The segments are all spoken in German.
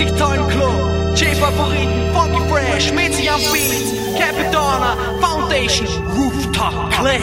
richtig tollen Club. J-Favoriten, Funky Fresh, Mitzi am Beat, Capitana, Foundation, Rooftop, Play.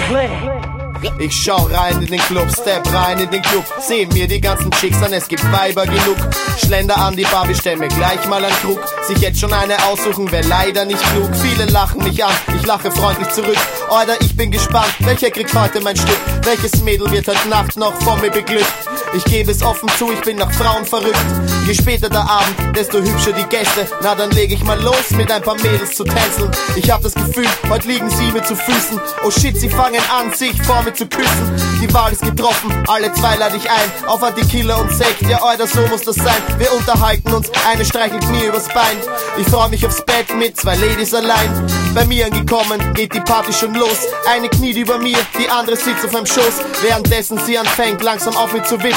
Ich schau rein in den Club, step rein in den Club, seh mir die ganzen Chicks an, es gibt Weiber genug. Schlender an die Bar, bestell mir gleich mal einen Krug. Sich jetzt schon eine aussuchen, wär leider nicht klug. Viele lachen mich an, ich lache freundlich zurück. Oder ich bin gespannt, welcher kriegt heute mein Stück? Welches Mädel wird heute Nacht noch von mir beglückt? Ich gebe es offen zu, ich bin nach Frauen verrückt. Je später der Abend, desto hübscher die Gäste. Na dann leg ich mal los, mit ein paar Mädels zu tänzeln. Ich hab das Gefühl, heute liegen sie mir zu Füßen. Oh shit, sie fangen an, sich vor mir zu küssen. Die Wahl ist getroffen, alle zwei lade ich ein. Auf an die Killer und Sekt, ja oder so muss das sein. Wir unterhalten uns, eine streichelt mir übers Bein. Ich freu mich aufs Bett mit zwei Ladies allein. Bei mir angekommen, geht die Party schon los. Eine kniet über mir, die andere sitzt auf meinem Schoß. Währenddessen sie anfängt, langsam auf mich zu wippen,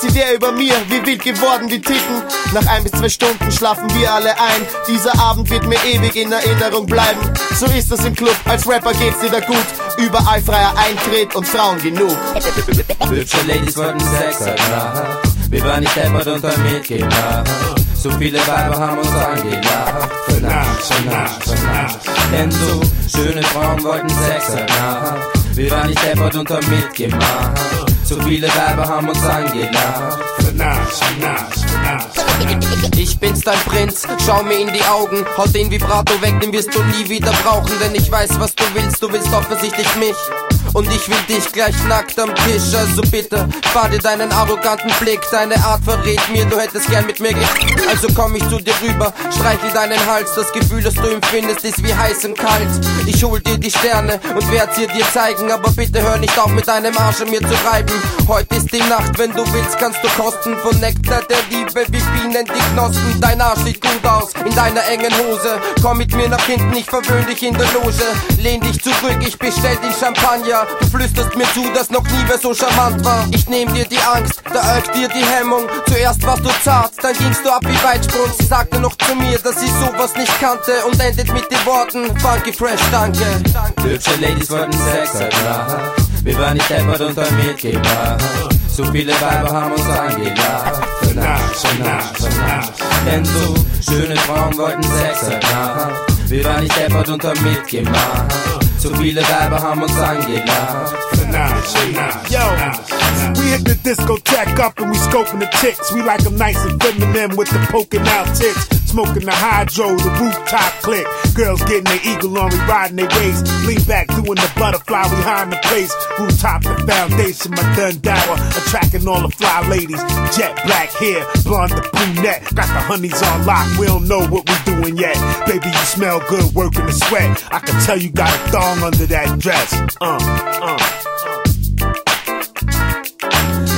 sie der über mir, wie wild geworden die Titten. Nach ein bis zwei Stunden schlafen wir alle ein. Dieser Abend wird mir ewig in Erinnerung bleiben. So ist das im Club, als Rapper geht's dir da gut. Überall freier Eintritt und Frauen genug. Hübsche Ladies wollten Sex halt machen. Wir waren nicht deppert und haben mitgemacht. So viele Weiber haben uns angelacht. Nacht, für Nacht. Denn so schöne Frauen wollten Sex halt machen. Wir waren nicht deppert und haben mitgemacht. So viele Weiber haben uns angelacht. Nacht, für Nacht. Ich bin's dein Prinz, schau mir in die Augen, hau den Vibrato weg, den wirst du nie wieder brauchen, denn ich weiß, was du willst, du willst offensichtlich mich. Und ich will dich gleich nackt am Tisch, also bitte, spar dir deinen arroganten Blick, deine Art verrät mir, du hättest gern mit mir ge... Also komm ich zu dir rüber, streichel deinen Hals, das Gefühl, das du empfindest, ist wie heiß und kalt. Ich hol dir die Sterne und werd sie dir zeigen, aber bitte hör nicht auf mit deinem Arsch an mir zu reiben. Heute ist die Nacht, wenn du willst, kannst du kosten von Nektar der Liebe, wie Bienen die Knospen. Dein Arsch sieht gut aus in deiner engen Hose. Komm mit mir nach hinten, ich verwöhn dich in der Loge. Lehn dich zurück, ich bestell den Champagner. Du flüsterst mir zu, dass noch nie wer so charmant war. Ich nehm dir die Angst, da ölt dir die Hemmung. Zuerst warst du zart, dann gingst du ab wie Weitsprung. Sie sagte noch zu mir, dass sie sowas nicht kannte und endet mit den Worten Funky Fresh, danke. Hübsche Ladies wollten Sex halt machen. Wir waren nicht deppert und haben mitgemacht. So viele Weiber haben uns angelacht. Nacht, für Nacht. Denn so schöne Frauen wollten Sex halt machen. Wir waren nicht deppert und haben mitgemacht. So viele Weiber haben uns angelacht. Für Nacht, für Nacht, Yo, für we hit the discotheque up and we scoping the chicks. We like like 'em nice and feminine with the poking out tits. Smoking the hydro, the rooftop click. Girls getting their eagle on, we riding their waist. Lean back, doing the butterfly behind the place. Rooftop, the foundation, my Dundower. Attracting all the fly ladies. Jet black hair, blonde to brunette. Got the honeys on lock, we don't know what we're doing yet. Baby, you smell good, working the sweat. I can tell you got a thong under that dress. Uh, uh.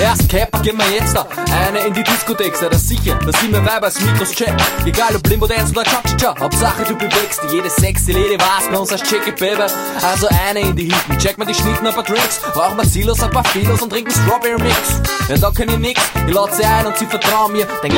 Erst Cap, gehen wir jetzt da. Eine in die Diskothek, sei das sicher, sie mir Weiber als Mikros check. Egal ob Limbo Dance oder Cha-Cha-Cha, Hauptsache du bewegst. Jede sexy Lady weiß bei uns als Chicky Baby. Also eine in die Hinten, check mal die Schnitten, ein paar Drinks. Rauchen wir Silos, ein paar Filos und trinken Strawberry Mix. Ja, da kann ich nix, ich lade sie ein und sie vertrauen mir. Denk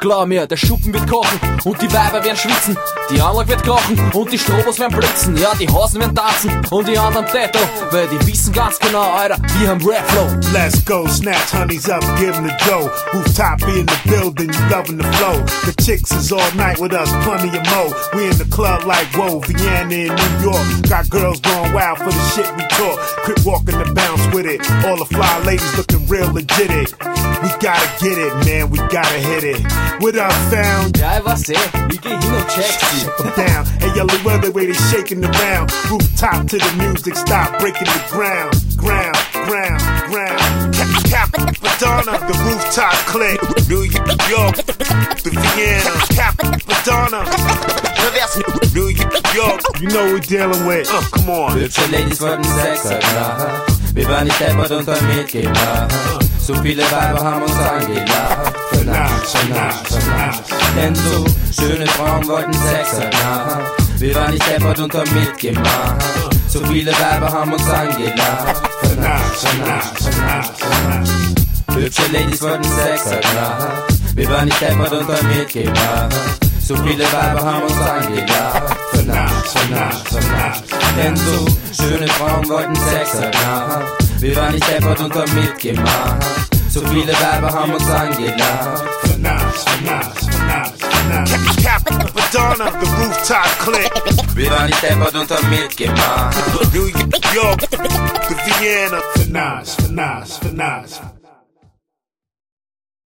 Glaub mir, der Schuppen wird kochen und die Weiber werden schwitzen. Die Anlage wird kochen und die Strobos werden blitzen. Ja, die Hasen werden tanzen und die anderen Tattoo, weil die wissen ganz genau, Alter, wir haben Rap Flow. Let's go, snatch honeys up, give 'em the dough. Rooftop be in the building, you loving the flow. The chicks is all night with us, plenty of mo. We in the club like whoa, Vienna in New York. Got girls going wild for the shit we talk. Quit walking the bounce with it. All the fly ladies looking real legit. It. We gotta get it, man. We gotta hit it. What up, found? Weiß eh, ich geh hin und check sie. Down. Hey, yellow weather way they shaking around. Rooftop to the music, stop breaking the ground, ground, ground, ground. Cap, cap, Madonna, the rooftop click. New York, the Vienna. Cap, Madonna. New York, you know we're dealing with. Uh, come on. Hübsche Ladies wollten Sex halt machen. Wir waren nicht deppert und haben mitgemacht. So viele Weiber haben uns angelacht. Für Nacht, für Nacht, für Nacht. Denn so schöne Frauen wollten Sex halt machen. Wir waren nicht deppert und haben uh-huh. mitgemacht. So viele Weiber haben uns angelacht. Für Nacht, für Nacht, für Nacht, für Nacht. Hübsche Ladies wollten Sex machen. Wir waren nicht deppert und haben mitgemacht. So viele Weiber haben uns angelacht. Für Nacht, für Nacht, für Nacht. Denn so schöne Frauen wollten Sex machen. Wir waren nicht deppert und haben mitgemacht. Zu viele Weiber haben uns angelacht. Finance, finance, finance, finance. Cap, Madonna, the rooftop click. Wir waren nicht deppert und haben mitgemacht. New York, the Vienna. Finance, finance, finance.